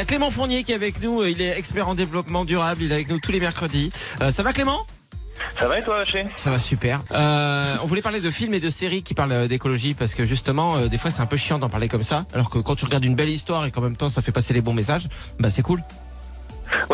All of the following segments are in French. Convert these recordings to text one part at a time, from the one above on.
a Clément Fournier qui est avec nous. Il est expert en développement durable. Il est avec nous tous les mercredis. Euh, ça va Clément? Ça va et toi, Haché? Ça va super. Euh, on voulait parler de films et de séries qui parlent euh, d'écologie parce que justement, euh, des fois, c'est un peu chiant d'en parler comme ça. Alors que quand tu regardes une belle histoire et qu'en même temps, ça fait passer les bons messages, bah c'est cool.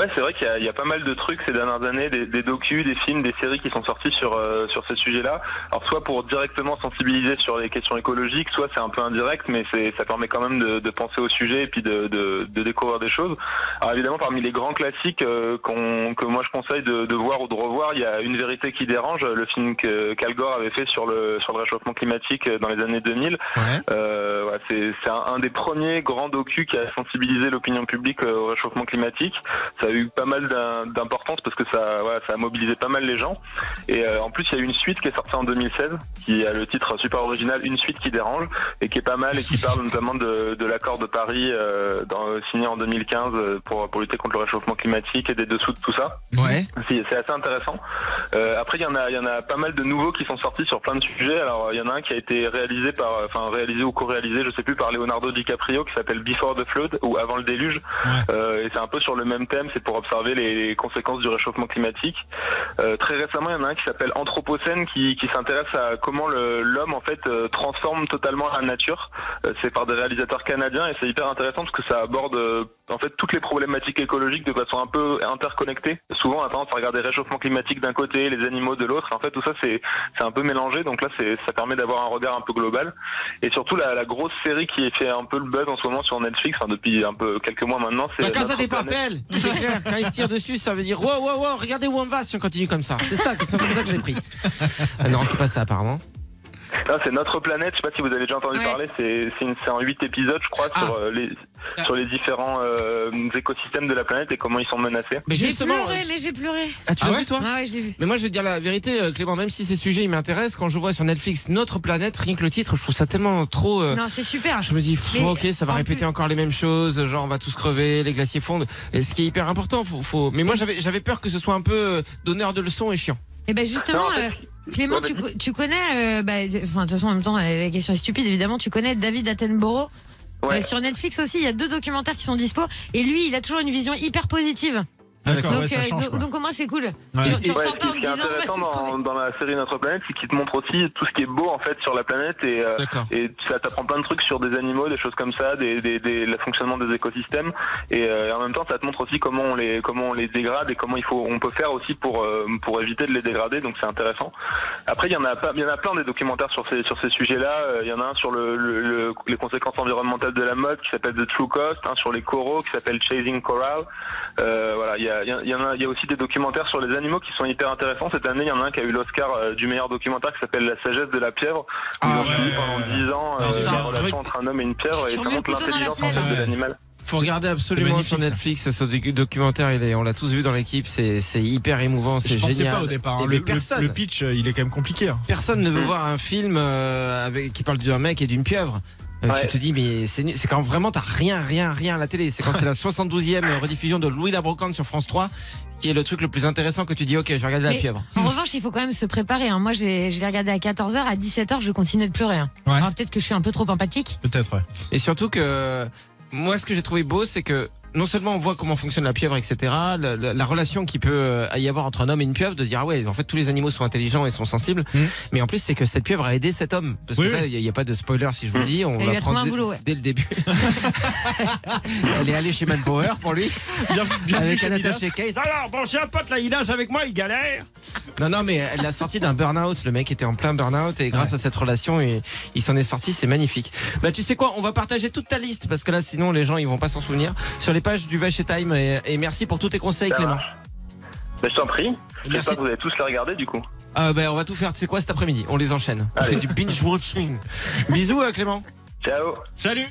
Ouais, c'est vrai qu'il y, y a pas mal de trucs ces dernières années, des, des docus, des films, des séries qui sont sortis sur euh, sur ces sujets-là. Alors soit pour directement sensibiliser sur les questions écologiques, soit c'est un peu indirect, mais c'est ça permet quand même de, de penser au sujet et puis de, de, de découvrir des choses. Alors évidemment, parmi les grands classiques euh, qu'on que moi je conseille de, de voir ou de revoir, il y a Une vérité qui dérange, le film que qu'Al Gore avait fait sur le sur le réchauffement climatique dans les années 2000. Ouais. Euh, ouais, c'est c'est un, un des premiers grands docus qui a sensibilisé l'opinion publique euh, au réchauffement climatique. Ça a eu pas mal d'im- d'importance parce que ça, ça a mobilisé pas mal les gens. Et euh, en plus, il y a eu une suite qui est sortie en 2016, qui a le titre super original, Une suite qui dérange, et qui est pas mal et qui parle notamment de, de l'accord de Paris euh, dans, signé en 2015 euh, pour, pour lutter contre le réchauffement climatique et des dessous de tout ça. Ouais. C'est assez intéressant. Euh, après, il y en a, il y en a pas mal de nouveaux qui sont sortis sur plein de sujets. Alors, il y en a un qui a été réalisé par, enfin réalisé ou co-réalisé, je sais plus, par Leonardo DiCaprio, qui s'appelle Before the Flood ou Avant le déluge. Et c'est un peu sur le même thème. C'est pour observer les conséquences du réchauffement climatique. Euh, très récemment, il y en a un qui s'appelle Anthropocène, qui, qui s'intéresse à comment l'homme en fait euh, transforme totalement la nature. Euh, c'est par des réalisateurs canadiens et c'est hyper intéressant parce que ça aborde euh, en fait toutes les problématiques écologiques de façon un peu interconnectée. Souvent, on a tendance à regarder réchauffement climatique d'un côté, les animaux de l'autre. En fait, tout ça c'est un peu mélangé. Donc là, c'est ça permet d'avoir un regard un peu global. Et surtout la, la grosse série qui fait un peu le buzz en ce moment sur Netflix, depuis un peu quelques mois maintenant, c'est La Casa des. Papel C'est clair, quand il se tire dessus, ça veut dire wow, wow, wow, regardez où on va si on continue comme ça. C'est ça, c'est comme ça que j'ai pris. Ah non, c'est pas ça apparemment. Non, c'est Notre planète. Je sais pas si vous avez déjà entendu Ouais. parler. C'est c'est une- c'est en huit épisodes, je crois, Ah. sur euh, les sur les différents euh, écosystèmes de la planète et comment ils sont menacés. Mais J'ai justement, pleuré, tu- mais j'ai pleuré. ah, tu Ah l'as ouais vu toi Ah ouais, je l'ai vu. Mais moi je vais te dire la vérité, euh, Clément, même si ces sujets ils m'intéressent, quand je vois sur Netflix Notre planète, rien que le titre, je trouve ça tellement trop. euh, Non, c'est super. Je me dis, pff, Mais ok, ça va en répéter plus- encore les mêmes choses, genre on va tous crever, les glaciers fondent. Et ce qui est hyper important, faut, faut... mais moi j'avais j'avais peur que ce soit un peu donneur de leçons et chiant. Et ben justement, Non, en fait, euh, Clément, tu, tu connais, euh, bah, de- enfin de toute façon en même temps la question est stupide évidemment. Tu connais David Attenborough Ouais. Euh, sur Netflix aussi. Il y a deux documentaires qui sont dispo et lui, il a toujours une vision hyper positive. D'accord, donc, ouais, ça euh, change. donc, au moins c'est cool. Ouais. Tu Ouais, ressens ce pas en qui est bah, intéressant dans, dans la série Notre planète, c'est qu'il te montre aussi tout ce qui est beau en fait sur la planète et euh, et ça t'apprend plein de trucs sur des animaux, des choses comme ça, des, des, des- le fonctionnement des écosystèmes et, euh, et en même temps ça te montre aussi comment on les comment on les dégrade et comment il faut on peut faire aussi pour euh, pour éviter de les dégrader donc c'est intéressant. Après il y en a pas il y en a plein des documentaires sur ces sur ces sujets-là, il y en a un sur le, le- le- les conséquences environnementales de la mode qui s'appelle The True Cost, un sur les coraux qui s'appelle Chasing Coral. Euh, voilà, il y a il y, a- il y a il y a aussi des documentaires sur les animaux qui sont hyper intéressants. Cette année, il y en a un qui a eu l'Oscar euh, du meilleur documentaire qui s'appelle La sagesse de la pieuvre. Ah Ils ont ouais. suivi pendant 10 ans euh, la relation entre un homme et une pieuvre et la l'intelligence en fait de l'animal. Faut regarder absolument sur. Netflix ce docu- documentaire, il est, on l'a tous vu dans l'équipe, c'est c'est hyper émouvant, c'est Je pensais génial. pas au départ. hein. Le, personne, le pitch, euh, il est quand même compliqué. hein. personne ne veut Mm. voir un film euh, avec, qui parle d'un mec et d'une pieuvre. Euh, Ouais. Tu te dis mais c'est quand vraiment t'as rien rien rien à la télé. C'est quand c'est la 72e rediffusion de Louis la Brocante sur France 3 qui est le truc le plus intéressant que tu dis ok je vais regarder la Mais- pieuvre. En revanche, il faut quand même se préparer. hein. Moi, j'ai- je l'ai regardé à 14h, à 17h, je continue de pleurer. hein. Ouais. Alors, peut-être que je suis un peu trop empathique. Peut-être, ouais. Et surtout que moi, ce que j'ai trouvé beau, c'est que non seulement on voit comment fonctionne la pieuvre, etc., la, la- la relation qui peut euh, y avoir entre un homme et une pieuvre, de dire ah ouais, en fait tous les animaux sont intelligents et sont sensibles, Mhm. mais en plus c'est que cette pieuvre a aidé cet homme, parce Oui, que ça, oui. il n'y a, pas de spoiler si je vous le dis, on l'apprend dès, boulot, ouais. dès le début. Elle est allée chez Manpower pour lui, Bien, bienvenue avec chez un attaché case. Alors bon, j'ai un pote là, il nage avec moi, il galère. Non non, mais elle l'a sorti d'un burn-out. Le mec était en plein burn-out et grâce à cette relation, il, il s'en est sorti. C'est magnifique. Bah tu sais quoi, on va partager toute ta liste parce que là sinon les gens ils vont pas s'en souvenir sur les pages du Vache et Time et, et merci pour tous tes conseils Ça Clément. Ben, je t'en prie. Merci. J'espère que vous allez tous les regarder du coup. Ah bah on va tout faire. Tu sais quoi cet après-midi On les enchaîne. On Allez. fait du binge watching. Bisous euh, Clément. Ciao. Salut